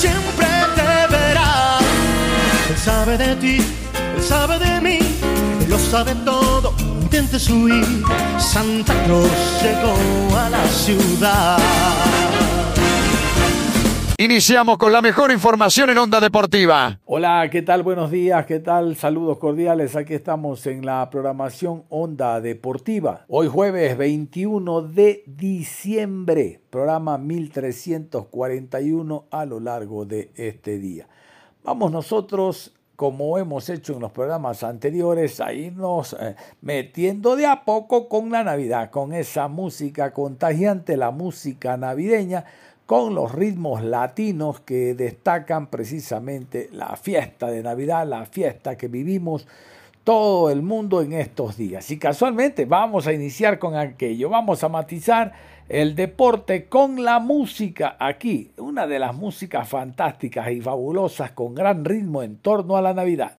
siempre te verá. Él sabe de ti, él sabe de mí, él lo sabe todo. Intentes huir, Santa Claus llegó a la ciudad. Iniciamos con la mejor información en Onda Deportiva. Hola, ¿qué tal? Buenos días, ¿qué tal? Saludos cordiales. Aquí estamos en la programación Onda Deportiva. Hoy jueves 21 de diciembre, programa 1341 a lo largo de este día. Vamos nosotros como hemos hecho en los programas anteriores, a irnos eh, metiendo de a poco con la Navidad, con esa música contagiante, la música navideña, con los ritmos latinos que destacan precisamente la fiesta de Navidad, la fiesta que vivimos todo el mundo en estos días. Y casualmente vamos a iniciar con aquello, vamos a matizar el deporte con la música aquí, una de las músicas fantásticas y fabulosas con gran ritmo en torno a la Navidad.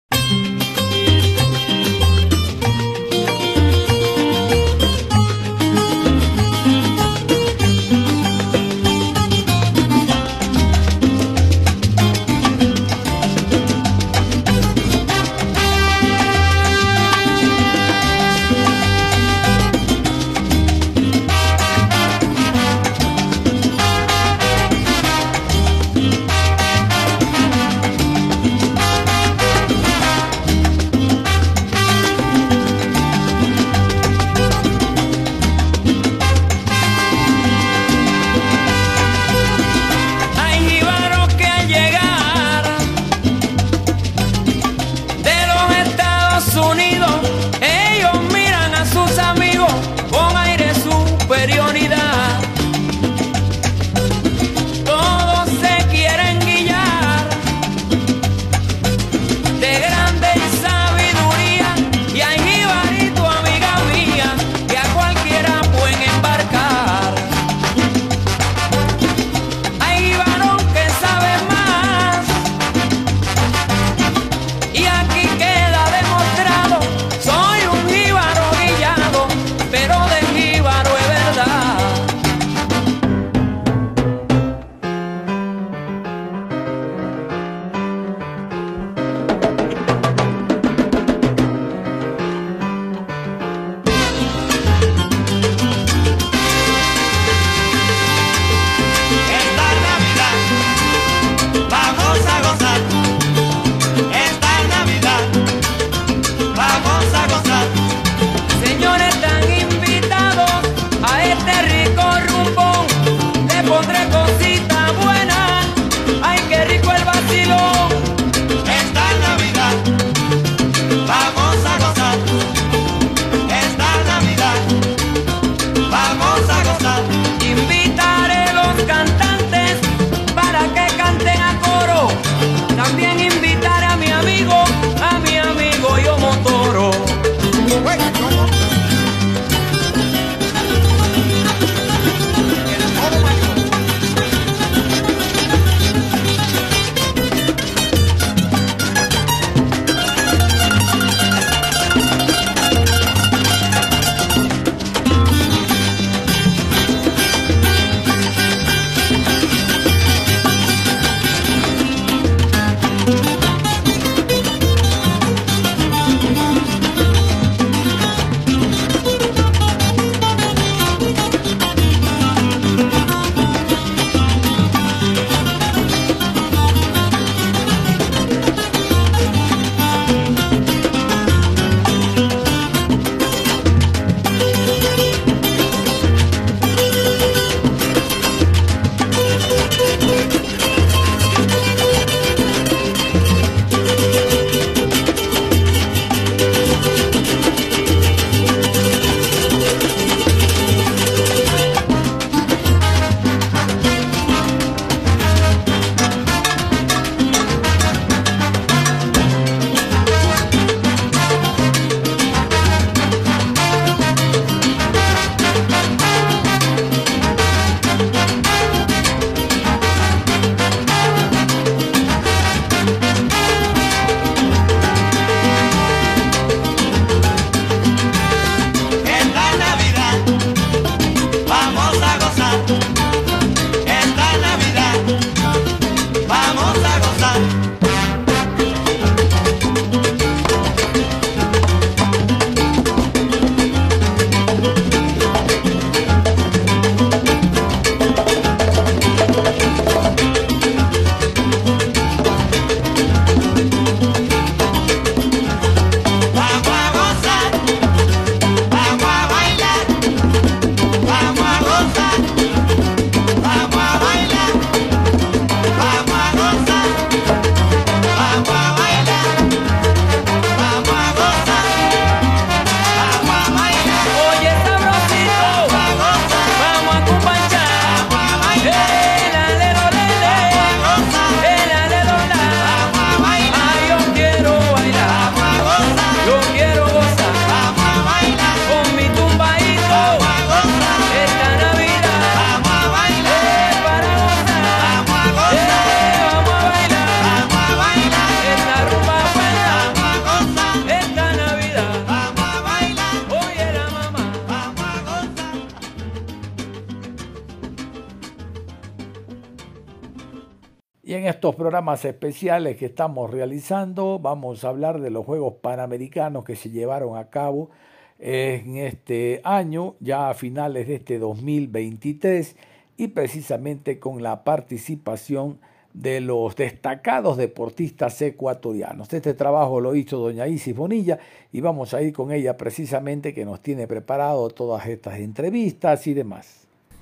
Estos programas especiales que estamos realizando vamos a hablar de los Juegos Panamericanos que se llevaron a cabo en este año, ya a finales de este 2023, y precisamente con la participación de los destacados deportistas ecuatorianos. Este trabajo lo hizo doña Isis Bonilla y vamos a ir con ella precisamente que nos tiene preparado todas estas entrevistas y demás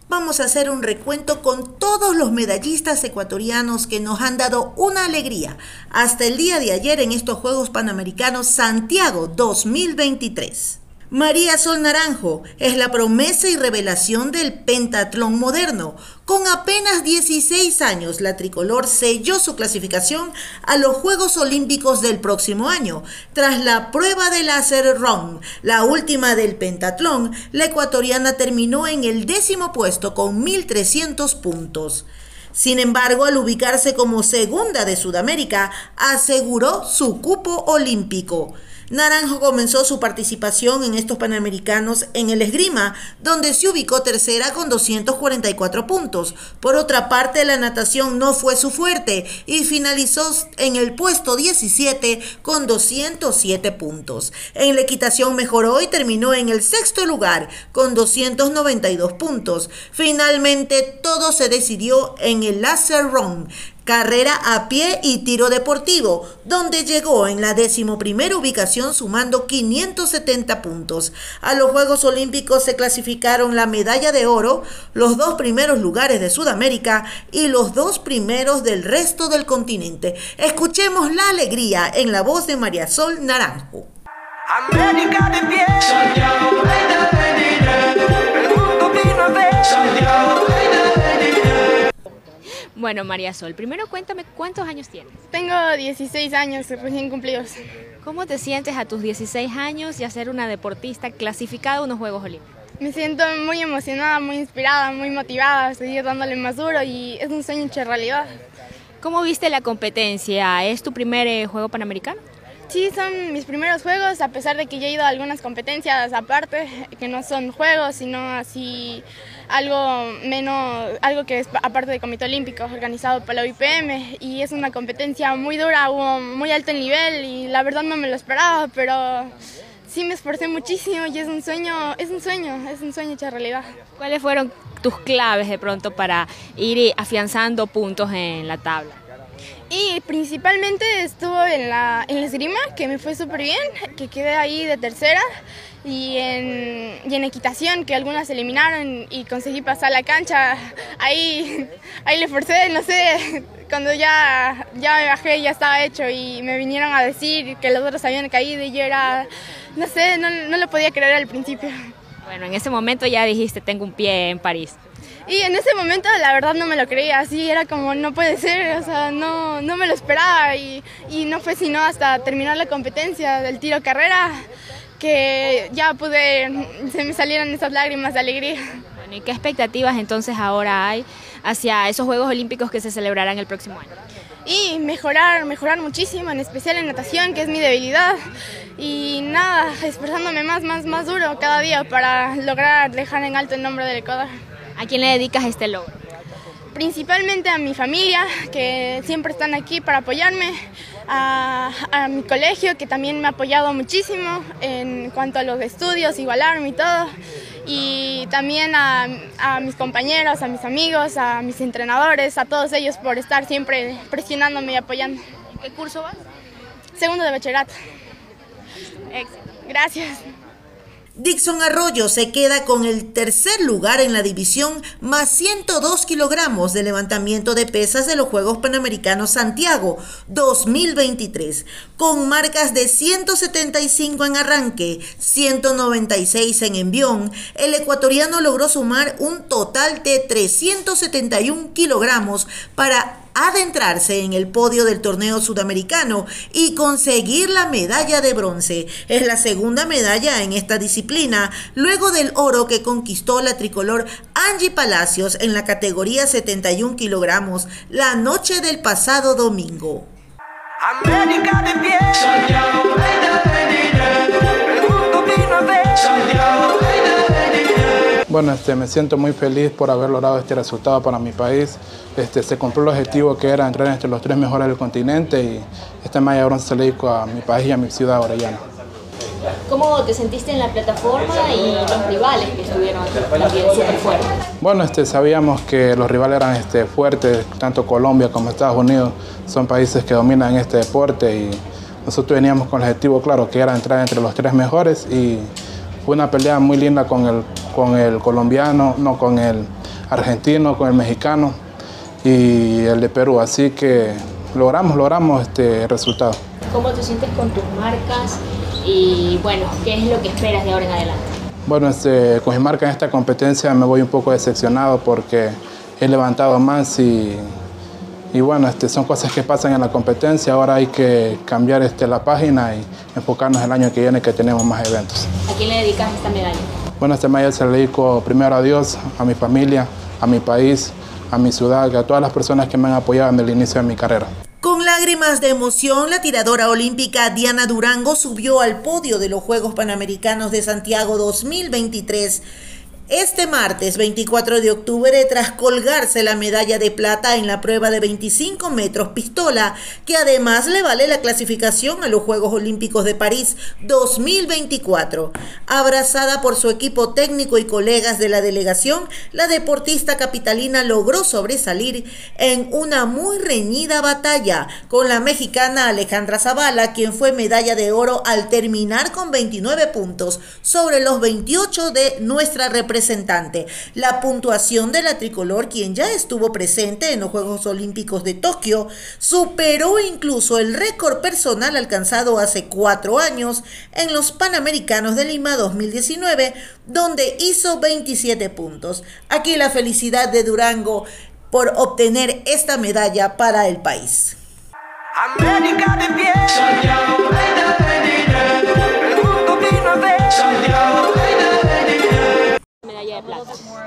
vamos a hacer un recuento con todos los medallistas ecuatorianos que nos han dado una alegría hasta el día de ayer en estos Juegos Panamericanos Santiago 2023. María Sol Naranjo es la promesa y revelación del pentatlón moderno. Con apenas 16 años, la tricolor selló su clasificación a los Juegos Olímpicos del próximo año. Tras la prueba de láser run, la última del pentatlón, la ecuatoriana terminó en el décimo puesto con 1.300 puntos. Sin embargo, al ubicarse como segunda de Sudamérica, aseguró su cupo olímpico. Naranjo comenzó su participación en estos Panamericanos en el esgrima, donde se ubicó tercera con 244 puntos. Por otra parte, la natación no fue su fuerte y finalizó en el puesto 17 con 207 puntos. En la equitación mejoró y terminó en el sexto lugar con 292 puntos. Finalmente, todo se decidió en el Laser Run, carrera a pie y tiro deportivo, donde llegó en la decimoprimera ubicación sumando 570 puntos. A los Juegos Olímpicos se clasificaron la medalla de oro, los dos primeros lugares de Sudamérica y los dos primeros del resto del continente. Escuchemos la alegría en la voz de María Sol Naranjo. América de pie. Bueno, María Sol, primero cuéntame cuántos años tienes. Tengo 16 años recién cumplidos. ¿Cómo te sientes a tus 16 años y a ser una deportista clasificada a unos Juegos Olímpicos? Me siento muy emocionada, muy inspirada, muy motivada a seguir dándole más duro y es un sueño hecho realidad. ¿Cómo viste la competencia? ¿Es tu primer eh, Juego Panamericano? Sí, son mis primeros juegos, a pesar de que yo he ido a algunas competencias aparte, que no son juegos, sino así algo menos, algo que es aparte del Comité Olímpico, organizado por la OIPM, y es una competencia muy dura, muy alto el nivel, y la verdad no me lo esperaba, pero sí me esforcé muchísimo y es un sueño, es un sueño, es un sueño hecho realidad. ¿Cuáles fueron tus claves de pronto para ir afianzando puntos en la tabla? Y principalmente estuvo en la, en la esgrima, que me fue súper bien, que quedé ahí de tercera. Y en, y en equitación, que algunas eliminaron y conseguí pasar la cancha. Ahí, ahí le forcé, no sé, cuando ya, ya me bajé ya estaba hecho y me vinieron a decir que los otros habían caído y yo era, no sé, no, no lo podía creer al principio. Bueno, en ese momento ya dijiste, tengo un pie en París. Y en ese momento la verdad no me lo creía, así era como no puede ser, o sea, no, no me lo esperaba y, y no fue sino hasta terminar la competencia del tiro carrera que ya pude, se me salieron esas lágrimas de alegría. Bueno, ¿y qué expectativas entonces ahora hay hacia esos Juegos Olímpicos que se celebrarán el próximo año? Y mejorar, mejorar muchísimo, en especial en natación, que es mi debilidad. Y nada, esforzándome más, más, más duro cada día para lograr dejar en alto el nombre del Ecuador. ¿A quién le dedicas este logro? Principalmente a mi familia, que siempre están aquí para apoyarme, a, mi colegio, que también me ha apoyado muchísimo en cuanto a los estudios, igualarme y todo, y también a, a mis compañeros, a mis amigos, a mis entrenadores, a todos ellos por estar siempre presionándome y apoyando. ¿Qué curso vas? Segundo de bachillerato. Éxito. Gracias. Dixon Arroyo se queda con el tercer lugar en la división más 102 kilogramos de levantamiento de pesas de los Juegos Panamericanos Santiago 2023, con marcas de 175 en arranque, 196 en envión. El ecuatoriano logró sumar un total de 371 kilogramos para adentrarse en el podio del torneo sudamericano y conseguir la medalla de bronce. Es la segunda medalla en esta disciplina, luego del oro que conquistó la tricolor Angie Palacios en la categoría 71 kilogramos la noche del pasado domingo. América de pie. Bueno, este, me siento muy feliz por haber logrado este resultado para mi país. Este, se cumplió el objetivo que era entrar entre los tres mejores del continente y bronce se le dedico a mi país y a mi ciudad Orellana. ¿Cómo te sentiste en la plataforma y los rivales que estuvieron también súper fuertes? Bueno, este, sabíamos que los rivales eran este, fuertes, tanto Colombia como Estados Unidos son países que dominan este deporte y nosotros veníamos con el objetivo claro que era entrar entre los tres mejores y fue una pelea muy linda con el, con el colombiano, no con el argentino, con el mexicano y el de Perú, así que logramos, logramos este resultado. ¿Cómo te sientes con tus marcas y bueno, qué es lo que esperas de ahora en adelante? Bueno, este, con mi marca en esta competencia me voy un poco decepcionado porque he levantado más y, y bueno, este, son cosas que pasan en la competencia. Ahora hay que cambiar este, la página y enfocarnos el año que viene que tenemos más eventos. ¿A quién le dedicas esta medalla? Bueno, esta medalla se la dedico primero a Dios, a mi familia, a mi país, a mi ciudad, a todas las personas que me han apoyado en el inicio de mi carrera. Con lágrimas de emoción, la tiradora olímpica Diana Durango subió al podio de los Juegos Panamericanos de Santiago 2023 este martes 24 de octubre tras colgarse la medalla de plata en la prueba de 25 metros pistola, que además le vale la clasificación a los Juegos Olímpicos de París 2024. Abrazada por su equipo técnico y colegas de la delegación, la deportista capitalina logró sobresalir en una muy reñida batalla con la mexicana Alejandra Zavala, quien fue medalla de oro al terminar con 29 puntos sobre los 28 de nuestra representación la puntuación de la tricolor, quien ya estuvo presente en los Juegos Olímpicos de Tokio, superó incluso el récord personal alcanzado hace cuatro años en los Panamericanos de Lima 2019, donde hizo 27 puntos. Aquí la felicidad de Durango por obtener esta medalla para el país. América de pie.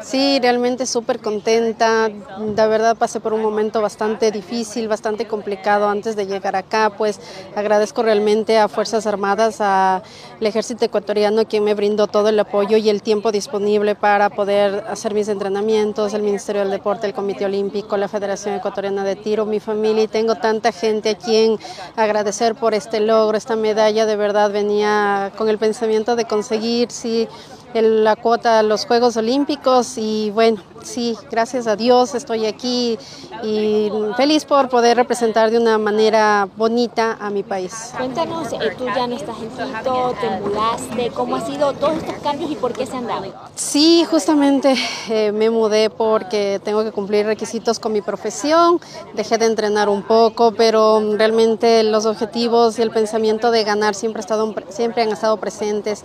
Sí, realmente súper contenta. De verdad pasé por un momento bastante difícil, bastante complicado antes de llegar acá. Pues agradezco realmente a Fuerzas Armadas, al Ejército Ecuatoriano, quien me brindó todo el apoyo y el tiempo disponible para poder hacer mis entrenamientos, el Ministerio del Deporte, el Comité Olímpico, la Federación Ecuatoriana de Tiro, mi familia. Y tengo tanta gente a quien agradecer por este logro, esta medalla. De verdad venía con el pensamiento de conseguir, sí la cuota a los Juegos Olímpicos y bueno, sí, gracias a Dios estoy aquí y feliz por poder representar de una manera bonita a mi país. Cuéntanos, eh, tú ya no estás en Quito, te mudaste, ¿cómo han sido todos estos cambios y por qué se han dado? Sí, justamente eh, me mudé porque tengo que cumplir requisitos con mi profesión, dejé de entrenar un poco, pero realmente los objetivos y el pensamiento de ganar siempre, estado, siempre han estado presentes.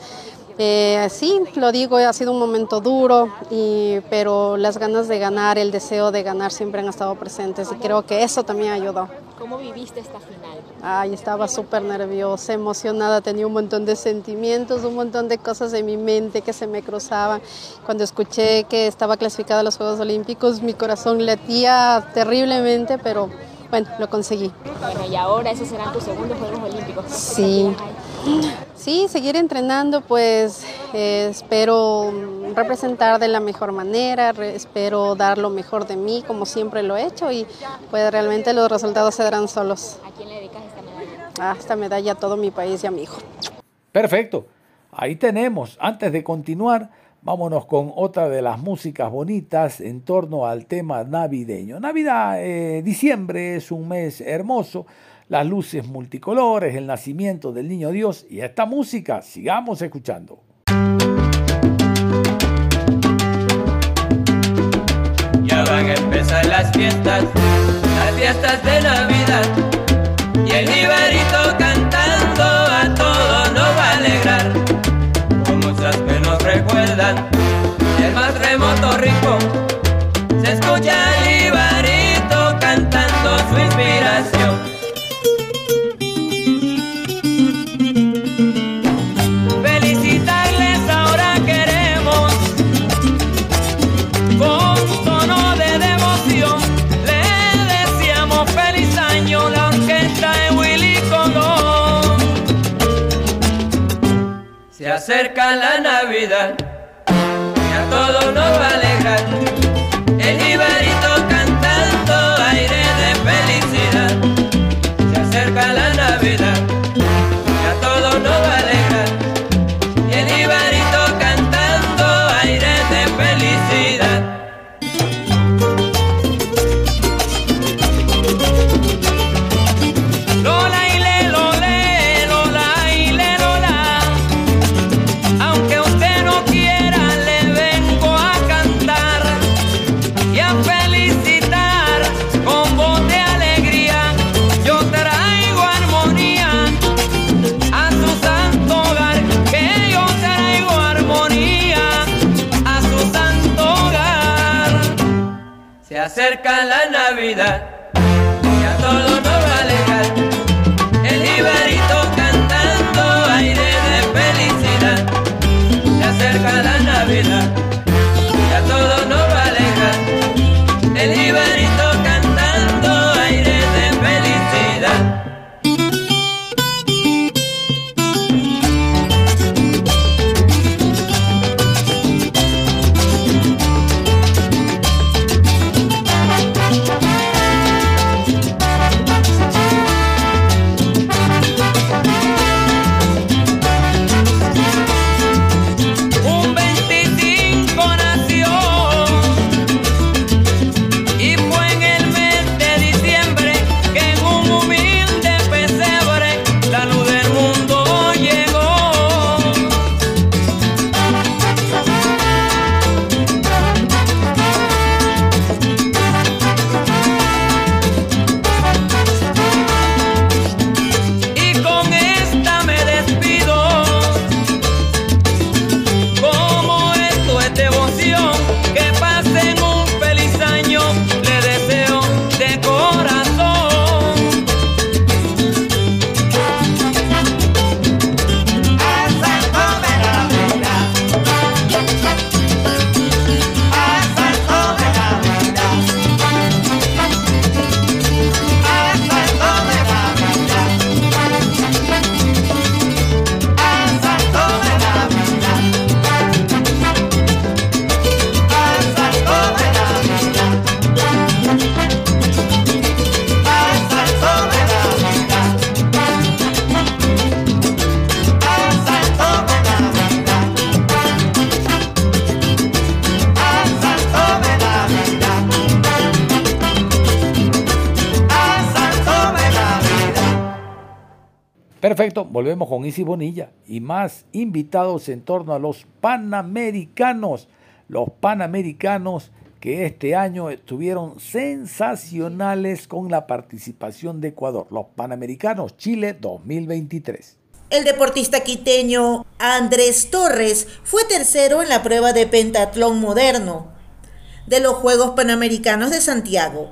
Eh, sí, lo digo, ha sido un momento duro, y, pero las ganas de ganar, el deseo de ganar siempre han estado presentes y creo que eso también ayudó. ¿Cómo viviste esta final? Ay, estaba súper nerviosa, emocionada, tenía un montón de sentimientos, un montón de cosas en mi mente que se me cruzaban. Cuando escuché que estaba clasificada a los Juegos Olímpicos, mi corazón latía terriblemente, pero bueno, lo conseguí. Bueno, y ahora esos serán tus segundos Juegos Olímpicos. Sí. Sí, seguir entrenando, pues eh, espero representar de la mejor manera, espero dar lo mejor de mí como siempre lo he hecho y pues realmente los resultados se darán solos. ¿A quién le dedicas esta medalla? Ah, esta medalla a todo mi país y a mi hijo. Perfecto. Ahí tenemos, antes de continuar, vámonos con otra de las músicas bonitas en torno al tema navideño. Navidad, eh, diciembre es un mes hermoso las luces multicolores, el nacimiento del niño Dios y esta música, sigamos escuchando. Ya van a empezar las fiestas, las fiestas de Navidad y el Iberito cantando a todos nos va a alegrar. Con muchas que nos recuerdan el más remoto rincón acerca la Navidad con Isi Bonilla y más invitados en torno a los Panamericanos. Los Panamericanos que este año estuvieron sensacionales con la participación de Ecuador. Los Panamericanos Chile 2023. El deportista quiteño Andrés Torres fue tercero en la prueba de pentatlón moderno de los Juegos Panamericanos de Santiago.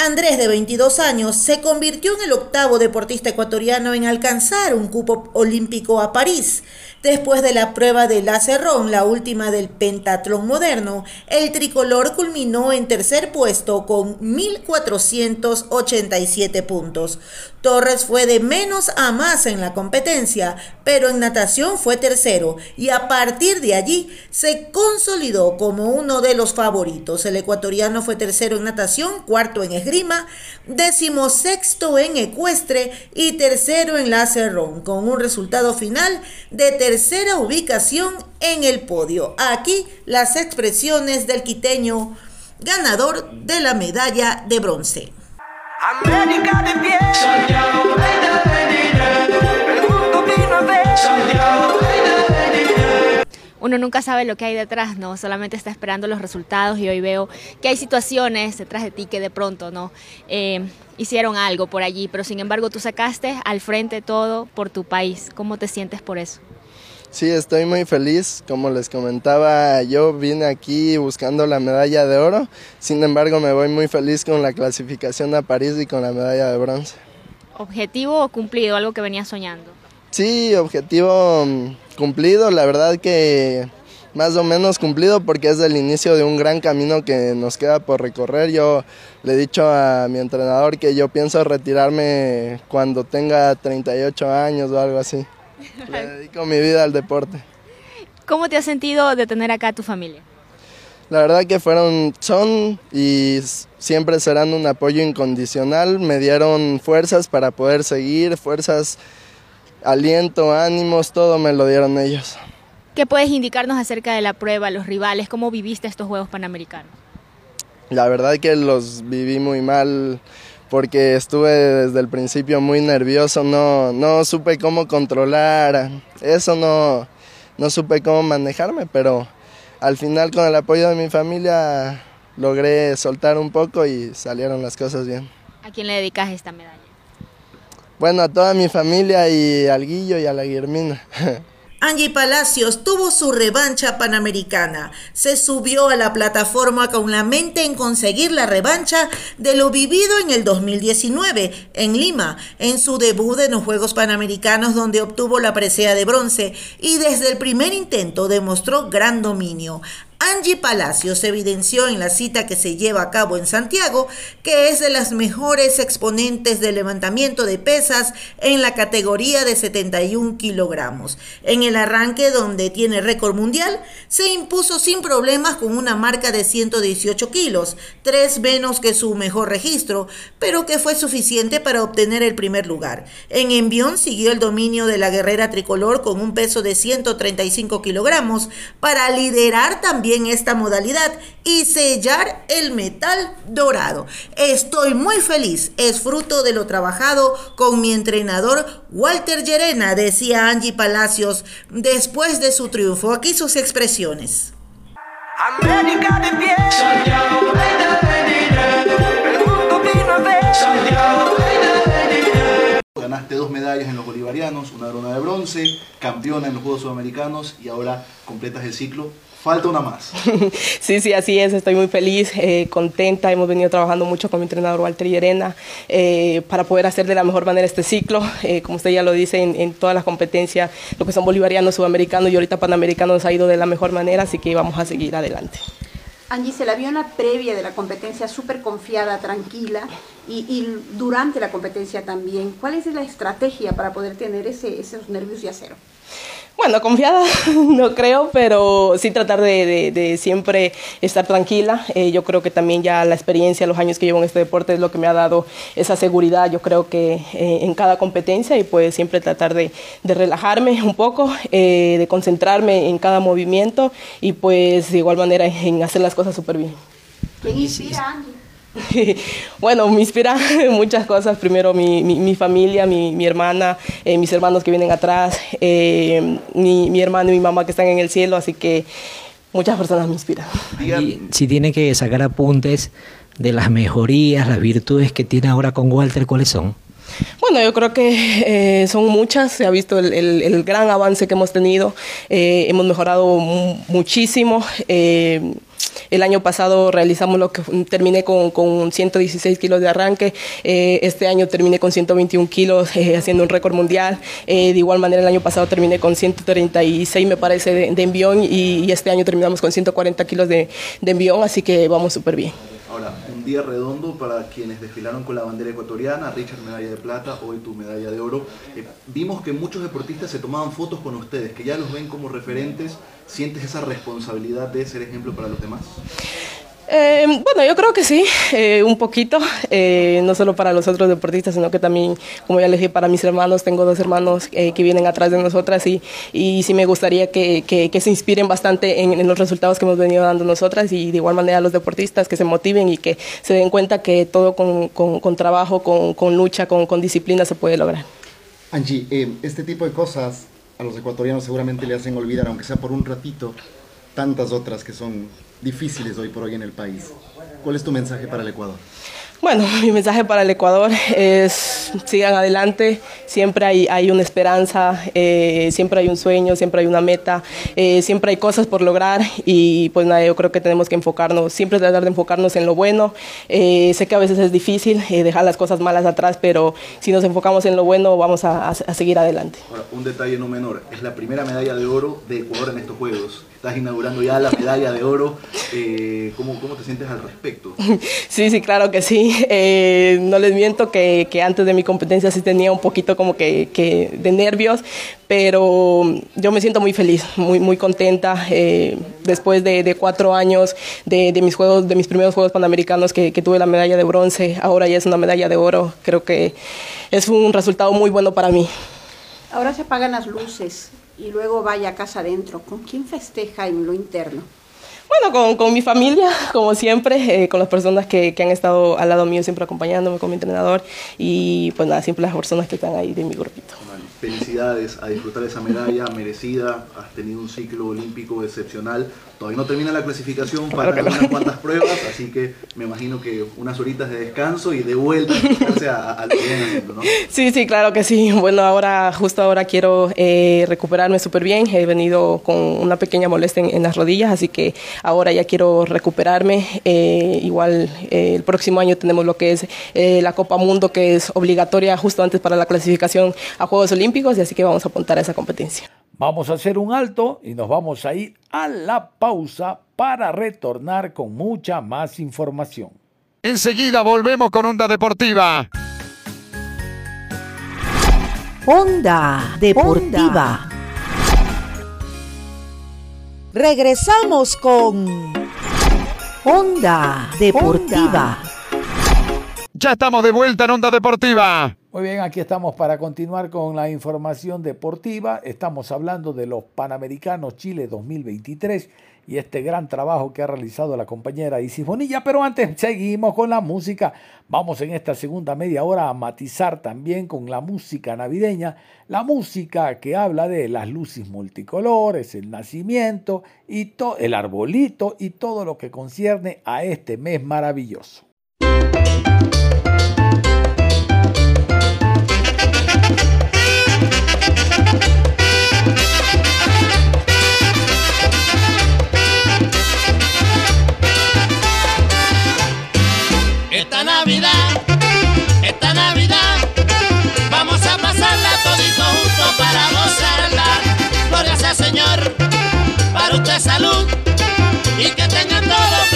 Andrés, de 22 años, se convirtió en el octavo deportista ecuatoriano en alcanzar un cupo olímpico a París. Después de la prueba de lacerrón, la última del pentatlón moderno, el tricolor culminó en tercer puesto con 1.487 puntos. Torres fue de menos a más en la competencia, pero en natación fue tercero y a partir de allí se consolidó como uno de los favoritos. El ecuatoriano fue tercero en natación, cuarto en esgrima, decimosexto en ecuestre y tercero en lacerrón, con un resultado final de tercera ubicación en el podio. Aquí las expresiones del quiteño ganador de la medalla de bronce. América de pie. Santiago Uno nunca sabe lo que hay detrás, ¿no? Solamente está esperando los resultados y hoy veo que hay situaciones detrás de ti que de pronto, ¿no? Eh, hicieron algo por allí, pero sin embargo tú sacaste al frente todo por tu país. ¿Cómo te sientes por eso? Sí, estoy muy feliz. Como les comentaba, yo vine aquí buscando la medalla de oro. Sin embargo, me voy muy feliz con la clasificación a París y con la medalla de bronce. ¿Objetivo o cumplido? Algo que venías soñando. Sí, objetivo mm, cumplido. La verdad que más o menos cumplido porque es el inicio de un gran camino que nos queda por recorrer. Yo le he dicho a mi entrenador que yo pienso retirarme cuando tenga 38 años o algo así. Le dedico mi vida al deporte. ¿Cómo te has sentido de tener acá a tu familia? La verdad que fueron, son y siempre serán un apoyo incondicional. Me dieron fuerzas para poder seguir, fuerzas, aliento, ánimos, todo me lo dieron ellos. ¿Qué puedes indicarnos acerca de la prueba, los rivales? ¿Cómo viviste estos Juegos Panamericanos? La verdad que los viví muy mal porque estuve desde el principio muy nervioso, no, no supe cómo controlar, eso no, no supe cómo manejarme, pero al final con el apoyo de mi familia logré soltar un poco y salieron las cosas bien. ¿A quién le dedicas esta medalla? Bueno, a toda mi familia y al Guillo y a la Guillermina. Angie Palacios tuvo su revancha panamericana. Se subió a la plataforma con la mente en conseguir la revancha de lo vivido en el 2019 en Lima, en su debut en los Juegos Panamericanos donde obtuvo la presea de bronce y desde el primer intento demostró gran dominio. Angie Palacios evidenció en la cita que se lleva a cabo en Santiago que es de las mejores exponentes de levantamiento de pesas en la categoría de 71 kilogramos. En el arranque, donde tiene récord mundial, se impuso sin problemas con una marca de 118 kilos, tres menos que su mejor registro, pero que fue suficiente para obtener el primer lugar. En envión siguió el dominio de la guerrera tricolor con un peso de 135 kilogramos para liderar también en esta modalidad y sellar el metal dorado. Estoy muy feliz, es fruto de lo trabajado con mi entrenador Walter Llerena, decía Angie Palacios después de su triunfo. Aquí sus expresiones. América de pie. Ganaste dos medallas en los bolivarianos, una corona de bronce, campeona en los Juegos Sudamericanos y ahora completas el ciclo Falta una más. sí, sí, así es. Estoy muy feliz, eh, contenta. Hemos venido trabajando mucho con mi entrenador Walter Llerena eh, para poder hacer de la mejor manera este ciclo. Eh, como usted ya lo dice, en, todas las competencias, lo que son bolivarianos, sudamericanos y ahorita panamericanos ha ido de la mejor manera, así que vamos a seguir adelante. Angie, se la vio en la previa de la competencia súper confiada, tranquila y, y, durante la competencia también. ¿Cuál es la estrategia para poder tener ese, esos nervios de acero? Bueno, confiada no creo, pero sí tratar de, siempre estar tranquila. Eh, yo creo que también ya la experiencia, los años que llevo en este deporte es lo que me ha dado esa seguridad, yo creo que eh, en cada competencia y pues siempre tratar de, relajarme un poco, eh, de concentrarme en cada movimiento y pues de igual manera en hacer las cosas súper bien. ¿Quién inspira, bueno, me inspira muchas cosas. Primero mi, mi, familia, mi, mi hermana, eh, mis hermanos que vienen atrás, eh, mi, mi hermano y mi mamá que están en el cielo, así que muchas personas me inspiran. Y si tiene que sacar apuntes de las mejorías, las virtudes que tiene ahora con Walter, ¿cuáles son? Bueno, yo creo que eh, son muchas, se ha visto el, el, gran avance que hemos tenido, hemos mejorado muchísimo. El año pasado realizamos lo que terminé con, con 116 kilos de arranque. Eh, este año terminé con 121 kilos, eh, haciendo un récord mundial. Eh, de igual manera, el año pasado terminé con 136, me parece, de, envión y, este año terminamos con 140 kilos de, de envión, así que vamos súper bien. Ahora, un día redondo para quienes desfilaron con la bandera ecuatoriana, Richard medalla de plata, hoy tu medalla de oro. vimos que muchos deportistas se tomaban fotos con ustedes, que ya los ven como referentes ¿Sientes esa responsabilidad de ser ejemplo para los demás? Eh, bueno, yo creo que sí, eh, un poquito, eh, no solo para los otros deportistas, sino que también, como ya les dije, para mis hermanos, tengo dos hermanos que vienen atrás de nosotras y, y sí me gustaría que, que, se inspiren bastante en, los resultados que hemos venido dando nosotras y de igual manera los deportistas que se motiven y que se den cuenta que todo con, con, con trabajo, con, con lucha, con disciplina se puede lograr. Angie, este tipo de cosas a los ecuatorianos seguramente le hacen olvidar, aunque sea por un ratito, tantas otras que son difíciles hoy por hoy en el país. ¿Cuál es tu mensaje para el Ecuador? Bueno, mi mensaje para el Ecuador es sigan adelante, siempre hay, hay una esperanza, eh, siempre hay un sueño, siempre hay una meta, eh, siempre hay cosas por lograr y pues nada, yo creo que tenemos que enfocarnos, siempre tratar de enfocarnos en lo bueno. Eh, sé que a veces es difícil dejar las cosas malas atrás, pero si nos enfocamos en lo bueno vamos a, a seguir adelante. Ahora, un detalle no menor, es la primera medalla de oro de Ecuador en estos Juegos estás inaugurando ya la medalla de oro. Eh, ¿cómo, ¿Cómo te sientes al respecto? Sí, sí, claro que sí. Eh, no les miento que, que, antes de mi competencia sí tenía un poquito como que, que de nervios, pero yo me siento muy feliz, muy, muy contenta. Eh, después de, de, cuatro años de, de, mis juegos, de mis primeros Juegos Panamericanos que, que tuve la medalla de bronce, ahora ya es una medalla de oro. Creo que es un resultado muy bueno para mí. Ahora se apagan las luces y luego vaya a casa adentro. ¿Con quién festeja en lo interno? Bueno, con, con mi familia, como siempre, eh, con las personas que, que, han estado al lado mío, siempre acompañándome, con mi entrenador y pues nada, siempre las personas que están ahí de mi grupito. Felicidades a disfrutar esa medalla merecida, has tenido un ciclo olímpico excepcional, todavía no termina la clasificación para Claro no. unas cuantas pruebas, así que me imagino que unas horitas de descanso y de vuelta a, a lo que vienen haciendo, ¿no? Sí, sí, claro que sí. Bueno, ahora, justo ahora quiero eh, recuperarme súper bien. He venido con una pequeña molestia en, en, las rodillas, así que ahora ya quiero recuperarme. Eh, igual eh, el próximo año tenemos lo que es eh, la Copa Mundo, que es obligatoria justo antes para la clasificación a Juegos Olímpicos, y así que vamos a apuntar a esa competencia. Vamos a hacer un alto y nos vamos a ir a la pausa para retornar con mucha más información. Enseguida volvemos con Onda Deportiva. Onda Deportiva. Regresamos con Onda Deportiva. Ya estamos de vuelta en Onda Deportiva. Muy bien, aquí estamos para continuar con la información deportiva. Estamos hablando de los Panamericanos Chile 2023 y este gran trabajo que ha realizado la compañera Isis Bonilla. Pero antes seguimos con la música. Vamos en esta segunda media hora a matizar también con la música navideña, la música que habla de las luces multicolores, el nacimiento y el arbolito y todo lo que concierne a este mes maravilloso. Esta Navidad, esta Navidad, vamos a pasarla todito juntos para gozarla. Gloria sea Señor, para usted salud y que tengan todos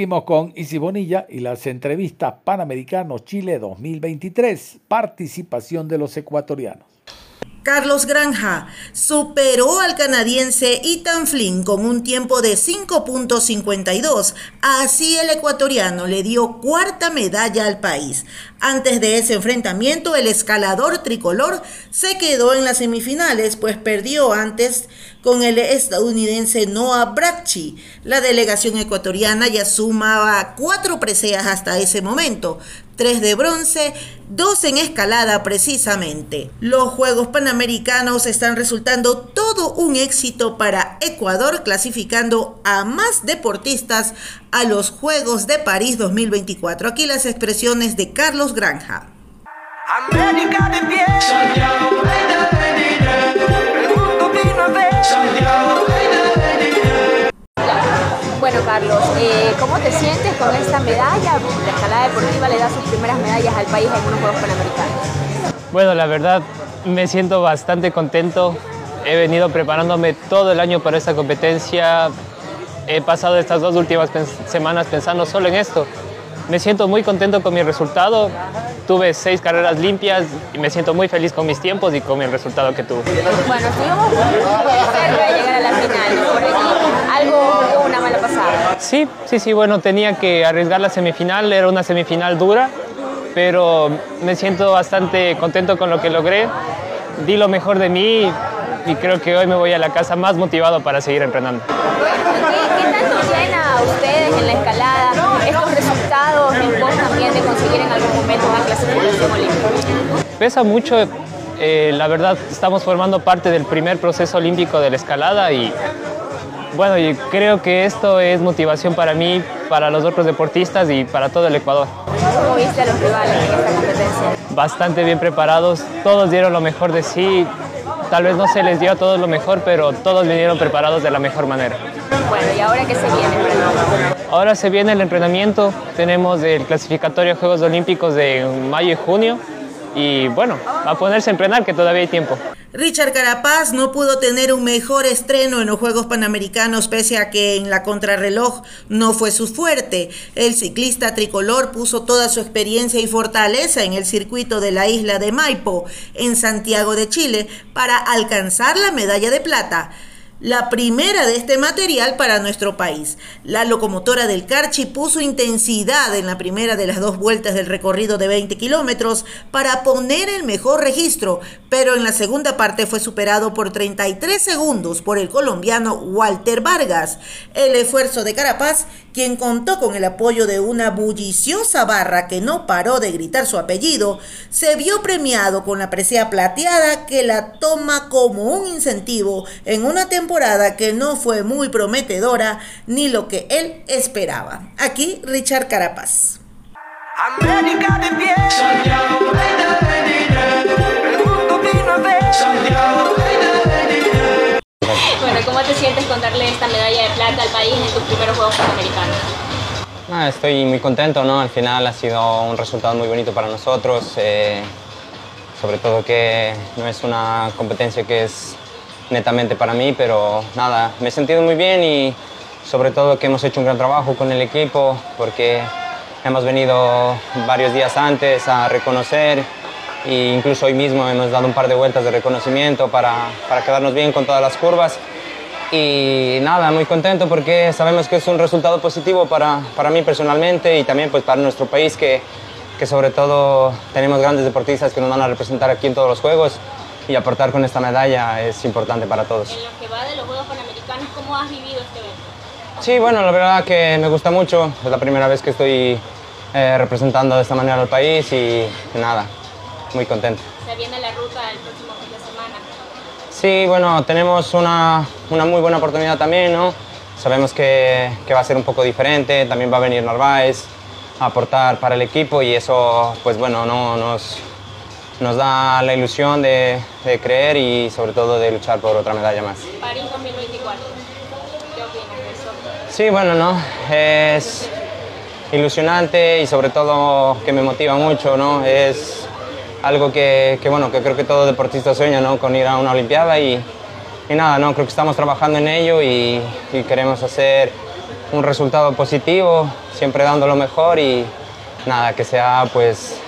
Seguimos con Isi Bonilla y las entrevistas Panamericanos Chile 2023, participación de los ecuatorianos. Carlos Granja superó al canadiense Ethan Flynn con un tiempo de 5.52. Así el ecuatoriano le dio cuarta medalla al país. Antes de ese enfrentamiento, el escalador tricolor se quedó en las semifinales, pues perdió antes con el estadounidense Noah Bracci. La delegación ecuatoriana ya sumaba cuatro preseas hasta ese momento, tres de bronce, dos en escalada precisamente. Los Juegos Panamericanos están resultando todo un éxito para Ecuador, clasificando a más deportistas a los Juegos de París 2024. Aquí las expresiones de Carlos Granja. América de. Bueno, Carlos, eh, ¿cómo te sientes con esta medalla? La escalada deportiva le da sus primeras medallas al país en unos Juegos Panamericanos. Bueno, la verdad me siento bastante contento. He venido preparándome todo el año para esta competencia. He pasado estas dos últimas semanas pensando solo en esto. Me siento muy contento con mi resultado. Tuve seis carreras limpias y me siento muy feliz con mis tiempos y con el resultado que tuve. Bueno, estuvimos cerca de llegar a la final. Por aquí algo, una mala pasada. Sí, sí, sí, bueno, tenía que arriesgar la semifinal, era una semifinal dura, pero me siento bastante contento con lo que logré. Di lo mejor de mí y creo que hoy me voy a la casa más motivado para seguir entrenando. Pesa mucho, eh, la verdad estamos formando parte del primer proceso olímpico de la escalada y bueno, y creo que esto es motivación para mí, para los otros deportistas y para todo el Ecuador. ¿Cómo viste a los rivales en esta competencia? Bastante bien preparados, todos dieron lo mejor de sí, tal vez no se les dio a todos lo mejor, pero todos vinieron preparados de la mejor manera. Bueno, ¿y ahora qué se viene? Ahora se viene el entrenamiento, tenemos el clasificatorio a Juegos Olímpicos de mayo y junio y bueno, a ponerse a entrenar que todavía hay tiempo. Richard Carapaz no pudo tener un mejor estreno en los Juegos Panamericanos pese a que en la contrarreloj no fue su fuerte. El ciclista tricolor puso toda su experiencia y fortaleza en el circuito de la isla de Maipo, en Santiago de Chile, para alcanzar la medalla de plata la primera de este material para nuestro país. La locomotora del Carchi puso intensidad en la primera de las dos vueltas del recorrido de 20 kilómetros para poner el mejor registro, pero en la segunda parte fue superado por 33 segundos por el colombiano Walter Vargas. El esfuerzo de Carapaz, quien contó con el apoyo de una bulliciosa barra que no paró de gritar su apellido, se vio premiado con la presea plateada que la toma como un incentivo en una temporada que no fue muy prometedora ni lo que él esperaba. Aquí Richard Carapaz. América de pie. El mundo vino a ver. Bueno, ¿cómo te sientes con darle esta medalla de plata al país en tus primeros Juegos Panamericanos? Ah, estoy muy contento, ¿no? Al final ha sido un resultado muy bonito para nosotros, eh, sobre todo que no es una competencia que es netamente para mí, pero nada, me he sentido muy bien y sobre todo que hemos hecho un gran trabajo con el equipo porque hemos venido varios días antes a reconocer e incluso hoy mismo hemos dado un par de vueltas de reconocimiento para, para quedarnos bien con todas las curvas. Y nada, muy contento porque sabemos que es un resultado positivo para, para mí personalmente y también pues para nuestro país que, que sobre todo tenemos grandes deportistas que nos van a representar aquí en todos los Juegos y aportar con esta medalla es importante para todos. En lo que va de los Juegos Panamericanos, ¿cómo has vivido este evento? Sí, bueno, la verdad que me gusta mucho. Es la primera vez que estoy eh, representando de esta manera al país y nada, muy contento. Se viene la ruta el próximo fin de semana. Sí, bueno, tenemos una, una muy buena oportunidad también, ¿no? Sabemos que, que, va a ser un poco diferente, también va a venir Narváez a aportar para el equipo y eso, pues bueno, no, nos, nos da la ilusión de, de, creer y sobre todo de luchar por otra medalla más. París 2024, ¿qué opinas de eso? Sí, bueno, no, es ilusionante y sobre todo que me motiva mucho, ¿no? Es algo que, que bueno, que creo que todo deportista sueña, ¿no? Con ir a una olimpiada y, y nada, ¿no? Creo que estamos trabajando en ello y, y queremos hacer un resultado positivo, siempre dando lo mejor y nada, que sea pues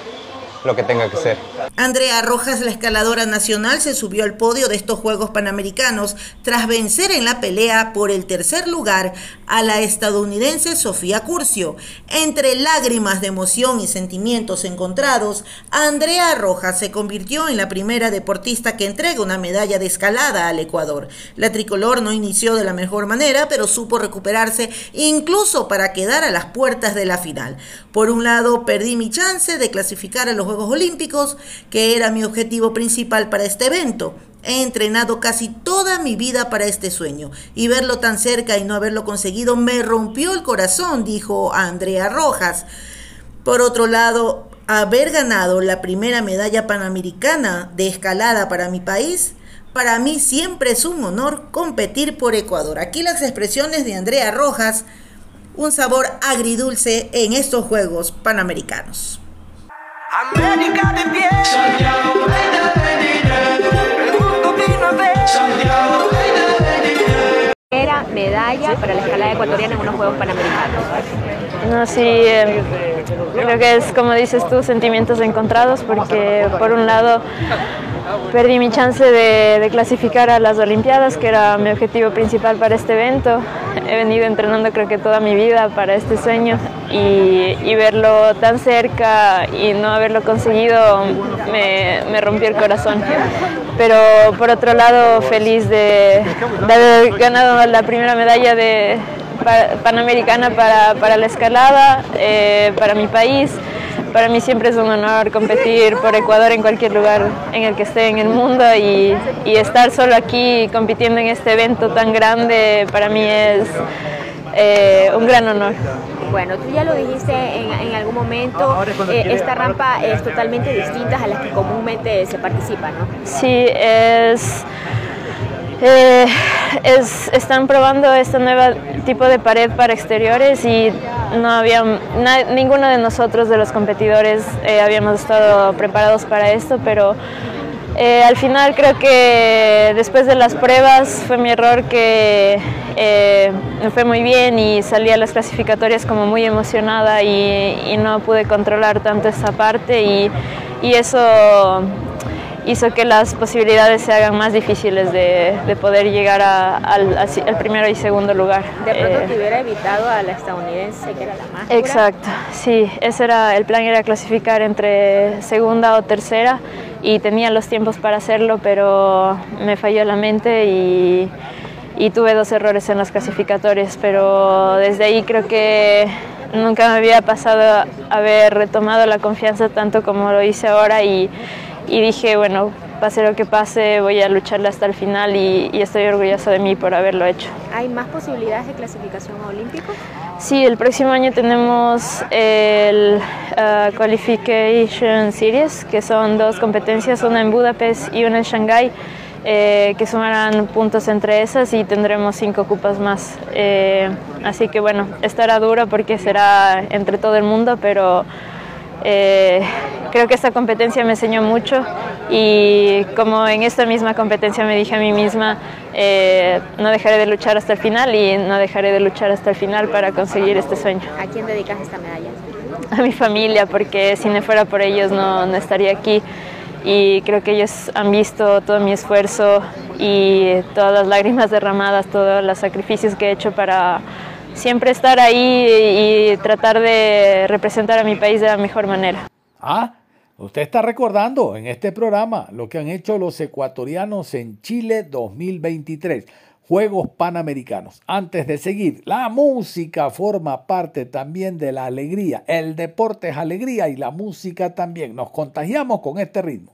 lo que tenga que ser. Andrea Rojas, la escaladora nacional, se subió al podio de estos Juegos Panamericanos tras vencer en la pelea por el tercer lugar a la estadounidense Sofía Curcio. Entre lágrimas de emoción y sentimientos encontrados, Andrea Rojas se convirtió en la primera deportista que entrega una medalla de escalada al Ecuador. La tricolor no inició de la mejor manera, pero supo recuperarse incluso para quedar a las puertas de la final. Por un lado, perdí mi chance de clasificar a los Juegos Olímpicos, que era mi objetivo principal para este evento. He entrenado casi toda mi vida para este sueño y verlo tan cerca y no haberlo conseguido me rompió el corazón, dijo Andrea Rojas. Por otro lado, haber ganado la primera medalla panamericana de escalada para mi país, para mí siempre es un honor competir por Ecuador. Aquí las expresiones de Andrea Rojas, un sabor agridulce en estos Juegos Panamericanos. Era medalla para la escalada ecuatoriana en unos Juegos Panamericanos. No, sí, eh, creo que es como dices tú, sentimientos encontrados, porque por un lado perdí mi chance de, de, clasificar a las Olimpiadas, que era mi objetivo principal para este evento. He venido entrenando creo que toda mi vida para este sueño y, y verlo tan cerca y no haberlo conseguido me, me, rompió el corazón. Pero por otro lado, feliz de, de haber ganado la primera medalla de, panamericana para, para la escalada, eh, para mi país. Para mí siempre es un honor competir por Ecuador en cualquier lugar en el que esté en el mundo y, y estar solo aquí compitiendo en este evento tan grande para mí es eh, un gran honor. Bueno, tú ya lo dijiste en, en algún momento, eh, esta rampa es totalmente distinta a las que comúnmente se participa, ¿no? Sí, es... Eh, es, están probando este nuevo tipo de pared para exteriores y no había ninguno de nosotros de los competidores eh, habíamos estado preparados para esto, pero eh, al final creo que después de las pruebas fue mi error que me fue muy bien y salí a las clasificatorias como muy emocionada y, no pude controlar tanto esa parte y eso hizo que las posibilidades se hagan más difíciles de, de poder llegar a, al, al, primero y segundo lugar. De pronto eh, te hubiera evitado a la estadounidense, que era la más. Exacto, sí, ese era el plan, era clasificar entre segunda o tercera y tenía los tiempos para hacerlo, pero me falló la mente y, y tuve dos errores en las clasificatorias, pero desde ahí creo que nunca me había pasado haber retomado la confianza tanto como lo hice ahora y y dije, bueno, pase lo que pase, voy a lucharle hasta el final y, y, estoy orgulloso de mí por haberlo hecho. ¿Hay más posibilidades de clasificación a Olímpicos? Sí, el próximo año tenemos el uh, Qualification Series, que son dos competencias, una en Budapest y una en Shanghái. Eh, que sumarán puntos entre esas y tendremos cinco cupas más. Eh, así que bueno, estará duro porque será entre todo el mundo, pero eh, creo que esta competencia me enseñó mucho y como en esta misma competencia me dije a mí misma, eh, no dejaré de luchar hasta el final y no dejaré de luchar hasta el final para conseguir este sueño. ¿A quién dedicas esta medalla? A mi familia, porque si no fuera por ellos no, no estaría aquí y creo que ellos han visto todo mi esfuerzo y todas las lágrimas derramadas, todos los sacrificios que he hecho para siempre estar ahí y tratar de representar a mi país de la mejor manera. Ah, usted está recordando en este programa lo que han hecho los ecuatorianos en Chile 2023. Juegos Panamericanos. Antes de seguir, la música forma parte también de la alegría. El deporte es alegría y la música también. Nos contagiamos con este ritmo.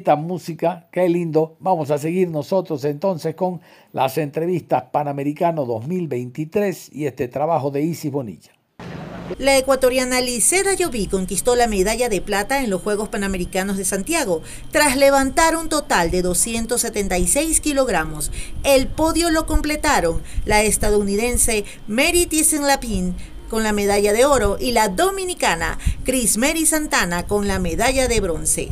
Bonita música, qué lindo. Vamos a seguir nosotros entonces con las entrevistas Panamericano 2023 y este trabajo de Isis Bonilla. La ecuatoriana Liceda Lloví conquistó la medalla de plata en los Juegos Panamericanos de Santiago tras levantar un total de 276 kilogramos. El podio lo completaron la estadounidense Mary Thyssen Lapin con la medalla de oro y la dominicana Chris Mary Santana con la medalla de bronce.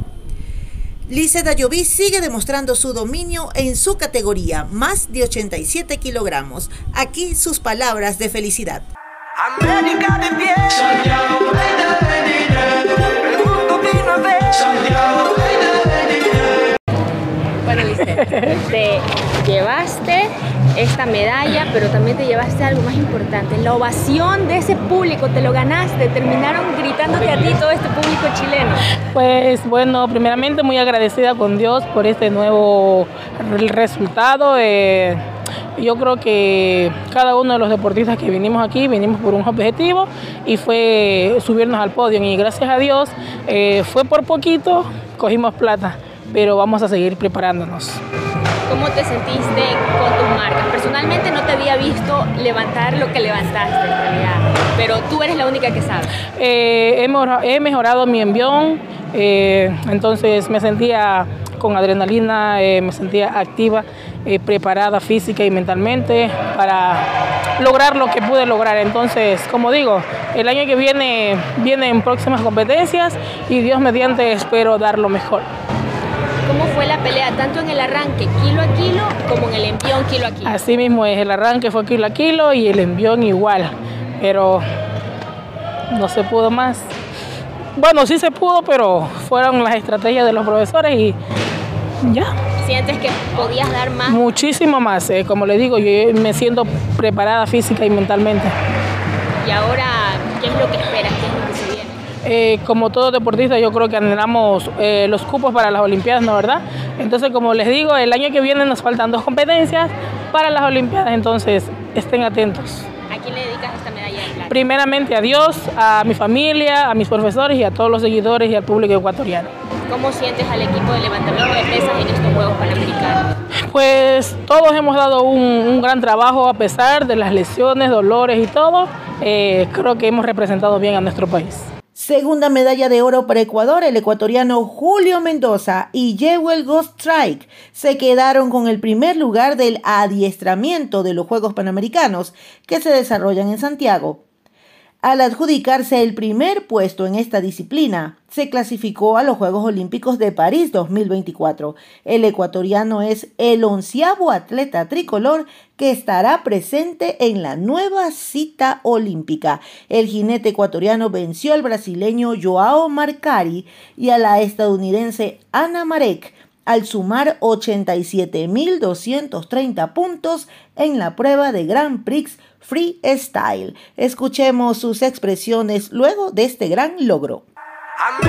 Lice Dayoví sigue demostrando su dominio en su categoría, más de 87 kilogramos. Aquí sus palabras de felicidad. América de pie. Santiago, Bueno, Lice, te llevaste esta medalla, pero también te llevaste algo más importante, la ovación de ese público, te lo ganaste, terminaron gritándote a ti todo este público chileno. Pues bueno, primeramente muy agradecida con Dios por este nuevo resultado. eh, yo creo que cada uno de los deportistas que vinimos aquí vinimos por un objetivo y fue subirnos al podio y gracias a Dios eh, fue por poquito, cogimos plata, pero vamos a seguir preparándonos. ¿Cómo te sentiste con tus marcas? Personalmente no te había visto levantar lo que levantaste en realidad, pero tú eres la única que sabe. Eh, he, mejora- he mejorado mi envión, Eh, entonces me sentía con adrenalina, eh, me sentía activa, eh, preparada física y mentalmente para lograr lo que pude lograr. Entonces, como digo, el año que viene vienen próximas competencias y Dios mediante espero dar lo mejor. ¿Cómo fue la pelea tanto en el arranque kilo a kilo como en el envión kilo a kilo? Así mismo es, el arranque fue kilo a kilo y el envión igual, pero no se pudo más. Bueno, sí se pudo, pero fueron las estrategias de los profesores y ya. ¿Sientes que podías dar más? Muchísimo más, eh, como le digo, yo me siento preparada física y mentalmente. ¿Y ahora qué es lo que esperas? ¿Qué Eh, como todo deportista, yo creo que anhelamos eh, los cupos para las Olimpiadas, ¿no verdad? Entonces, como les digo, el año que viene nos faltan dos competencias para las Olimpiadas, entonces estén atentos. ¿A quién le dedicas esta medalla de plata? Primeramente a Dios, a mi familia, a mis profesores y a todos los seguidores y al público ecuatoriano. ¿Cómo sientes al equipo de levantamiento de pesas en estos Juegos Panamericanos? Pues todos hemos dado un, un gran trabajo a pesar de las lesiones, dolores y todo. Eh, creo que hemos representado bien a nuestro país. Segunda medalla de oro para Ecuador, el ecuatoriano Julio Mendoza y Jewel Ghost Strike se quedaron con el primer lugar del adiestramiento de los Juegos Panamericanos que se desarrollan en Santiago. Al adjudicarse el primer puesto en esta disciplina, se clasificó a los Juegos Olímpicos de París 2024. El ecuatoriano es el onceavo atleta tricolor que estará presente en la nueva cita olímpica. El jinete ecuatoriano venció al brasileño Joao Marcari y a la estadounidense Ana Marek al sumar 87.230 puntos en la prueba de Grand Prix Freestyle. Escuchemos sus expresiones luego de este gran logro. De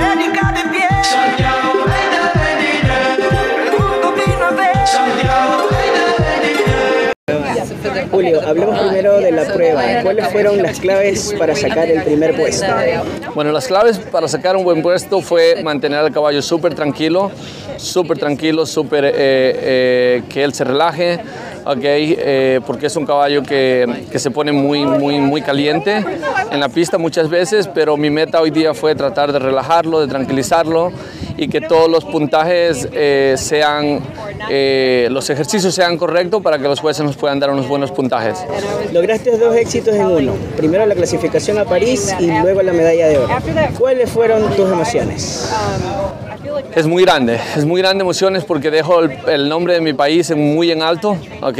pie. Julio, hablemos primero de la prueba. ¿Cuáles fueron las claves para sacar el primer puesto? Bueno, las claves para sacar un buen puesto fue mantener al caballo súper tranquilo, súper tranquilo, súper eh, eh, que él se relaje, ok, eh, porque es un caballo que, que, se pone muy, muy, muy caliente en la pista muchas veces, pero mi meta hoy día fue tratar de relajarlo, de tranquilizarlo y que todos los puntajes eh, sean, eh, los ejercicios sean correctos para que los jueces nos puedan dar unos buenos puntajes. Lograste dos éxitos en uno, primero la clasificación a París y luego la medalla de oro. ¿Cuáles fueron tus emociones? Es muy grande, es muy grande emociones porque dejo el, el nombre de mi país muy en alto, ¿ok?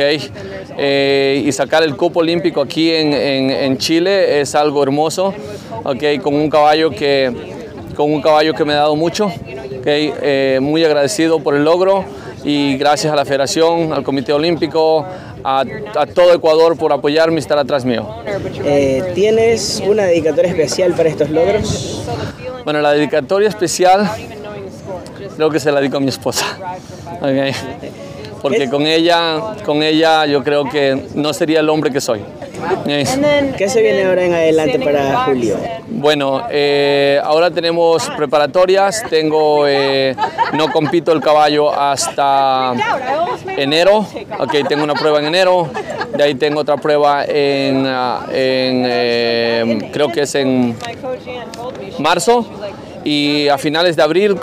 Eh, y sacar el cupo olímpico aquí en, en, en, Chile es algo hermoso, ¿ok? Con un caballo que, con un caballo que me ha dado mucho, ¿ok? Eh, muy agradecido por el logro y gracias a la Federación, al Comité Olímpico, a, a, todo Ecuador por apoyarme y estar atrás mío. Eh, ¿Tienes una dedicatoria especial para estos logros? Bueno, la dedicatoria especial creo que se la dedico a mi esposa. Okay. Porque con ella, con ella yo creo que no sería el hombre que soy. ¿Qué se viene ahora en adelante para Julio? Bueno, eh, ahora tenemos preparatorias, tengo, eh, no compito el caballo hasta enero, okay, tengo una prueba en enero, de ahí tengo otra prueba en, en eh, creo que es en marzo, y a finales de abril,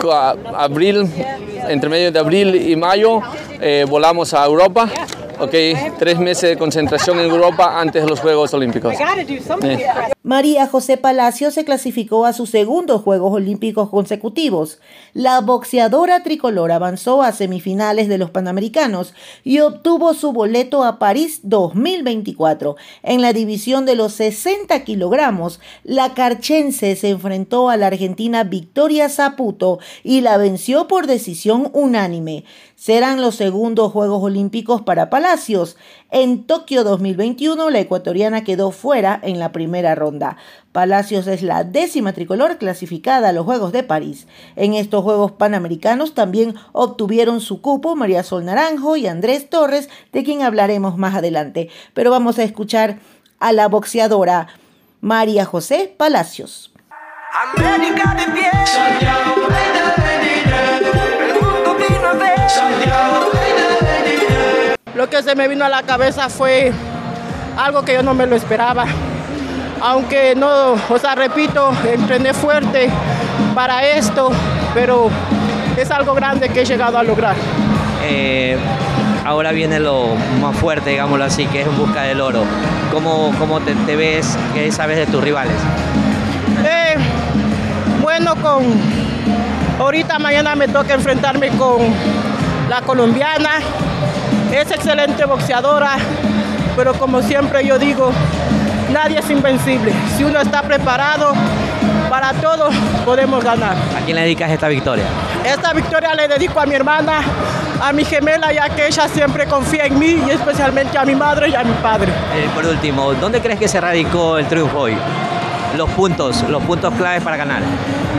abril entre medio de abril y mayo, eh, volamos a Europa. Ok, tres meses de concentración en Europa antes de los Juegos Olímpicos. Eh. María José Palacio se clasificó a sus segundos Juegos Olímpicos consecutivos. La boxeadora tricolor avanzó a semifinales de los Panamericanos y obtuvo su boleto a París 2024. En la división de los 60 kilogramos, la carchense se enfrentó a la argentina Victoria Zaputo y la venció por decisión unánime. Serán los segundos Juegos Olímpicos para Palacios. En Tokio 2021, la ecuatoriana quedó fuera en la primera ronda. Palacios es la décima tricolor clasificada a los Juegos de París. En estos Juegos Panamericanos también obtuvieron su cupo María Sol Naranjo y Andrés Torres, de quien hablaremos más adelante. Pero vamos a escuchar a la boxeadora María José Palacios. América de pie. Lo que se me vino a la cabeza fue algo que yo no me lo esperaba. Aunque no, o sea, repito, entrené fuerte para esto, pero es algo grande que he llegado a lograr. Eh, ahora viene lo más fuerte, digámoslo así, que es en busca del oro. ¿Cómo, cómo te, te ves? ¿Qué sabes de tus rivales? Eh, bueno, con ahorita mañana me toca enfrentarme con la colombiana. Es excelente boxeadora, pero como siempre yo digo, nadie es invencible. Si uno está preparado para todo, podemos ganar. ¿A quién le dedicas esta victoria? Esta victoria le dedico a mi hermana, a mi gemela, ya que ella siempre confía en mí y especialmente a mi madre y a mi padre. Eh, por último, ¿dónde crees que se radicó el triunfo hoy? Los puntos, los puntos claves para ganar.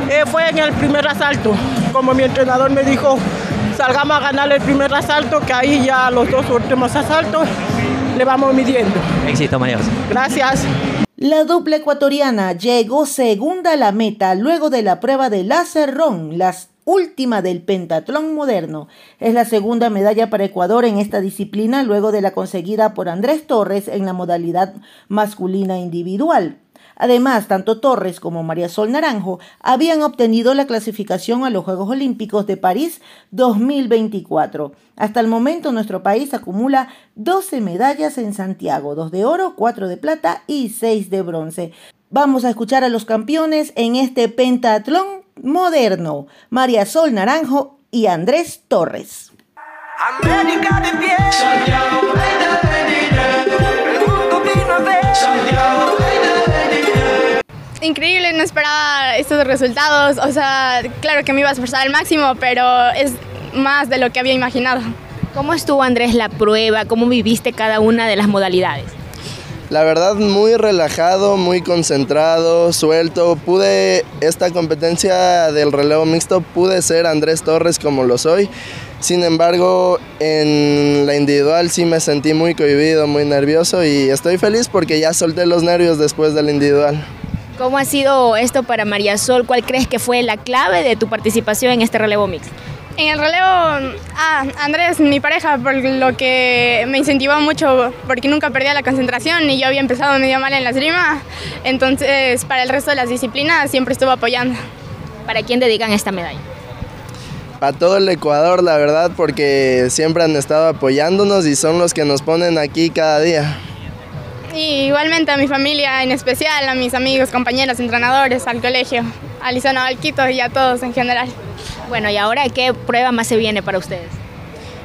Eh, fue en el primer asalto, como mi entrenador me dijo, salgamos a ganar el primer asalto, que ahí ya los dos últimos asaltos le vamos midiendo. Éxito, María José. Gracias. La dupla ecuatoriana llegó segunda a la meta luego de la prueba de láser ron, la última del pentatlón moderno. Es la segunda medalla para Ecuador en esta disciplina luego de la conseguida por Andrés Torres en la modalidad masculina individual. Además, tanto Torres como María Sol Naranjo habían obtenido la clasificación a los Juegos Olímpicos de París 2024. Hasta el momento nuestro país acumula 12 medallas en Santiago, 2 de oro, 4 de plata y 6 de bronce. Vamos a escuchar a los campeones en este pentatlón moderno, María Sol Naranjo y Andrés Torres. América de pie. Increíble, no esperaba estos resultados. O sea, claro que me iba a esforzar al máximo, pero es más de lo que había imaginado. ¿Cómo estuvo Andrés la prueba? ¿Cómo viviste cada una de las modalidades? La verdad muy relajado, muy concentrado, suelto. Pude, esta competencia del relevo mixto, pude ser Andrés Torres como lo soy. Sin embargo, en la individual sí me sentí muy cohibido, muy nervioso y estoy feliz porque ya solté los nervios después del individual. ¿Cómo ha sido esto para María Sol? ¿Cuál crees que fue la clave de tu participación en este relevo mixto? En el relevo, ah, Andrés, mi pareja, por lo que me incentivó mucho, porque nunca perdía la concentración y yo había empezado medio mal en la esgrima, entonces para el resto de las disciplinas siempre estuvo apoyando. ¿Para quién dedican esta medalla? Para todo el Ecuador, la verdad, porque siempre han estado apoyándonos y son los que nos ponen aquí cada día. Y igualmente a mi familia, en especial a mis amigos, compañeros, entrenadores, al colegio, a Lisana Valquito y a todos en general. Bueno, ¿y ahora qué prueba más se viene para ustedes?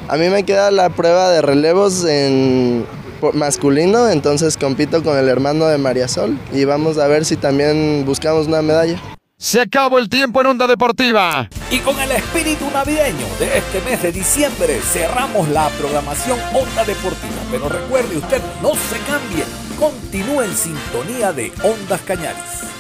A mí me queda la prueba de relevos en masculino, entonces compito con el hermano de María Sol y vamos a ver si también buscamos una medalla. Se acabó el tiempo en Onda Deportiva. Y con el espíritu navideño de este mes de diciembre cerramos la programación Onda Deportiva. Pero recuerde usted, no se cambie, continúe en sintonía de Ondas Cañaris.